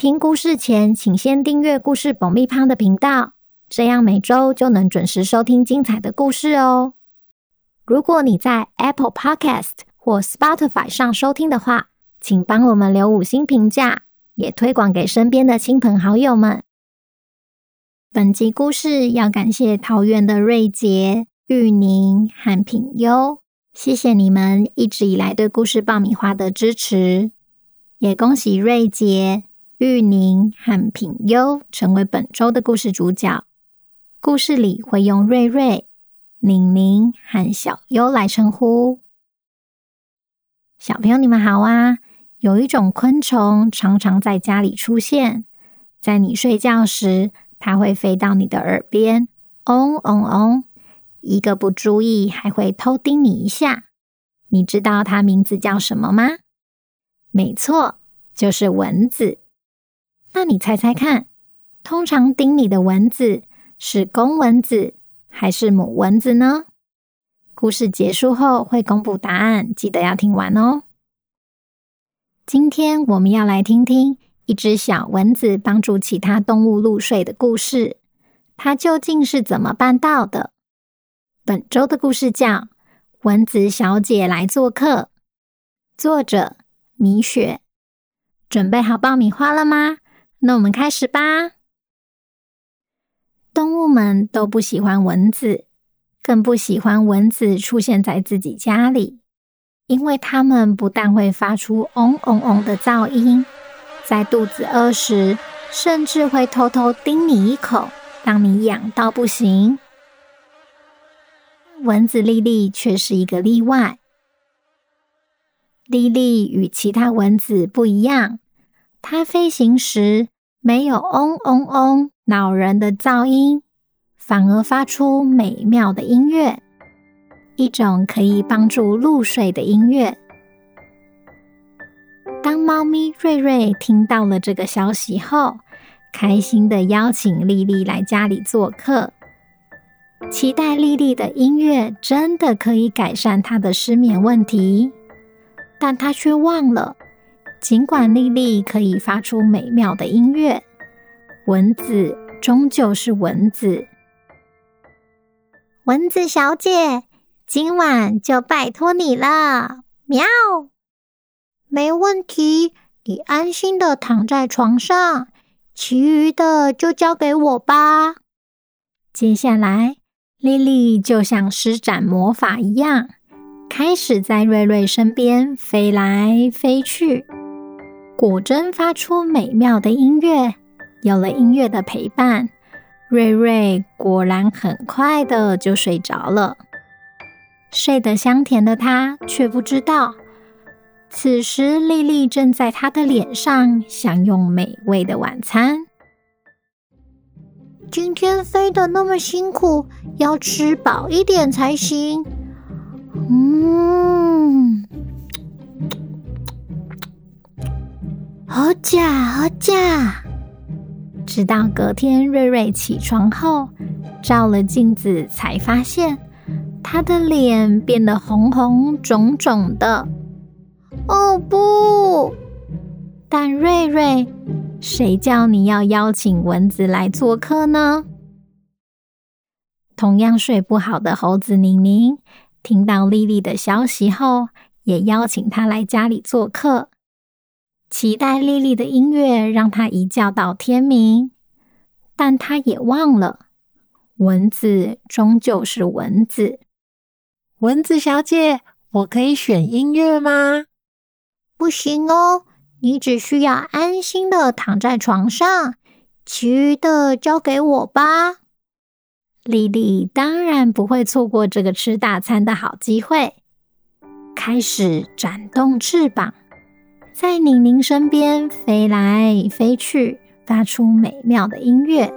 听故事前，请先订阅故事爆米花的频道，这样每周就能准时收听精彩的故事哦。如果你在 Apple Podcast 或 Spotify 上收听的话，请帮我们留五星评价，也推广给身边的亲朋好友们。本集故事要感谢桃园的瑞杰、玉宁和品优，谢谢你们一直以来对故事爆米花的支持，也恭喜瑞杰。玉宁和品优成为本周的故事主角。故事里会用瑞瑞、宁宁和小优来称呼。小朋友，你们好啊！有一种昆虫常常在家里出现，在你睡觉时，它会飞到你的耳边，嗡嗡嗡，一个不注意还会偷叮你一下。你知道它名字叫什么吗？没错，就是蚊子。那你猜猜看，通常叮你的蚊子是公蚊子还是母蚊子呢？故事结束后会公布答案，记得要听完哦。今天我们要来听听一只小蚊子帮助其他动物入睡的故事，它究竟是怎么办到的？本周的故事叫《蚊子小姐来做客》，作者米雪。准备好爆米花了吗？那我们开始吧。动物们都不喜欢蚊子，更不喜欢蚊子出现在自己家里，因为它们不但会发出“嗡嗡嗡”的噪音，在肚子饿时，甚至会偷偷叮你一口，让你痒到不行。蚊子丽丽却是一个例外。丽丽与其他蚊子不一样。它飞行时没有嗡嗡嗡恼人的噪音，反而发出美妙的音乐，一种可以帮助入睡的音乐。当猫咪瑞瑞听到了这个消息后，开心地邀请丽丽来家里做客，期待丽丽的音乐真的可以改善她的失眠问题，但她却忘了。尽管莉莉可以发出美妙的音乐，蚊子终究是蚊子。蚊子小姐，今晚就拜托你了。喵，没问题，你安心的躺在床上，其余的就交给我吧。接下来，莉莉就像施展魔法一样，开始在瑞瑞身边飞来飞去。果真发出美妙的音乐，有了音乐的陪伴，瑞瑞果然很快的就睡着了。睡得香甜的他却不知道，此时丽丽正在他的脸上享用美味的晚餐。今天飞得那么辛苦，要吃饱一点才行。嗯。好假，好假！直到隔天，瑞瑞起床后照了镜子，才发现他的脸变得红红肿肿的。哦不！但瑞瑞，谁叫你要邀请蚊子来做客呢？同样睡不好的猴子宁宁，听到丽丽的消息后，也邀请她来家里做客。期待丽丽的音乐，让她一觉到天明。但她也忘了，蚊子终究是蚊子。蚊子小姐，我可以选音乐吗？不行哦，你只需要安心的躺在床上，其余的交给我吧。丽丽当然不会错过这个吃大餐的好机会，开始展动翅膀。在宁宁身边飞来飞去，发出美妙的音乐。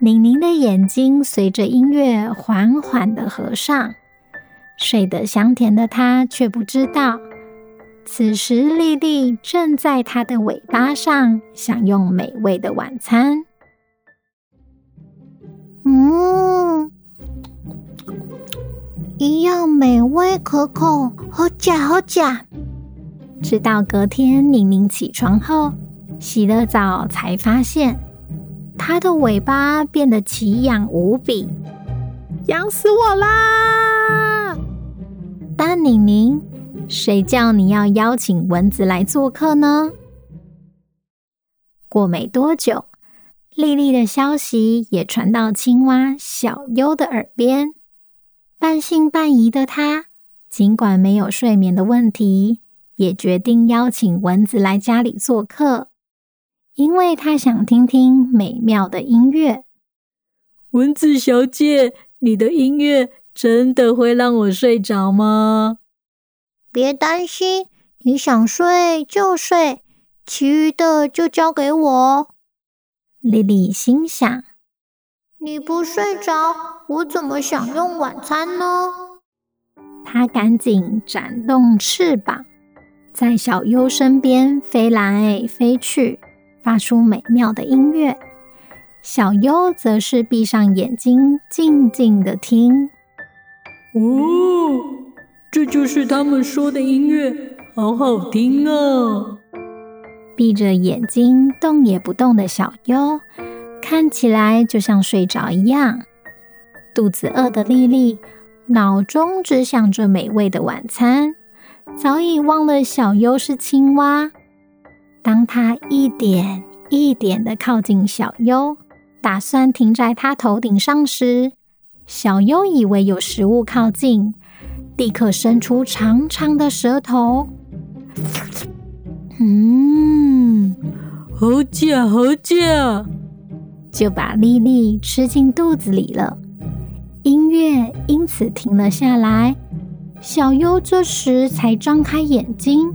宁宁的眼睛随着音乐缓缓的合上，睡得香甜的她却不知道，此时丽丽正在她的尾巴上享用美味的晚餐。嗯，一样美味可口，好假好假。直到隔天宁宁起床后，洗了澡，才发现她的尾巴变得奇痒无比，痒死我啦！但宁宁，谁叫你要邀请蚊子来做客呢？过没多久，丽丽的消息也传到青蛙小优的耳边。半信半疑的他，尽管没有睡眠的问题，也决定邀请蚊子来家里做客，因为她想听听美妙的音乐。蚊子小姐，你的音乐真的会让我睡着吗？别担心，你想睡就睡，其余的就交给我。莉莉心想：“你不睡着，我怎么享用晚餐呢？”她赶紧展动翅膀，在小优身边飞来飞去，发出美妙的音乐。小优则是闭上眼睛，静静的听。哦，这就是他们说的音乐，好好听啊！闭着眼睛动也不动的小优，看起来就像睡着一样。肚子饿的丽丽，脑中只想着美味的晚餐，早已忘了小优是青蛙。当他一点一点的靠近小优，打算停在他头顶上时，小优以为有食物靠近，立刻伸出长长的舌头。嗯，好假好假，就把莉莉吃进肚子里了。音乐因此停了下来。小优这时才张开眼睛，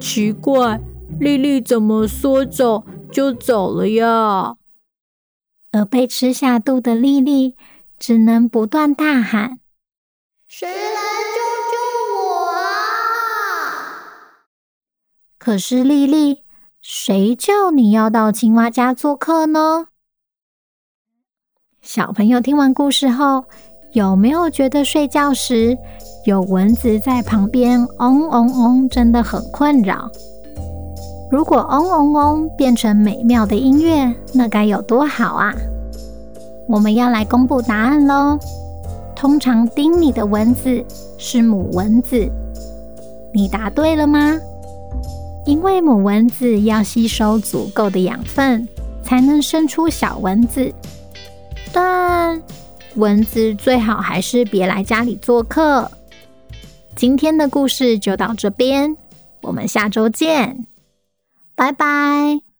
奇怪，丽丽怎么说走就走了呀？而被吃下肚的丽丽只能不断大喊：“谁来救救我？”可是丽丽，谁叫你要到青蛙家做客呢？小朋友听完故事后，有没有觉得睡觉时有蚊子在旁边嗡嗡嗡，真的很困扰？如果嗡嗡嗡变成美妙的音乐，那该有多好啊！我们要来公布答案喽。通常叮你的蚊子是母蚊子，你答对了吗？因为母蚊子要吸收足够的养分，才能生出小蚊子。但蚊子最好还是别来家里做客。今天的故事就到这边，我们下周见，拜拜。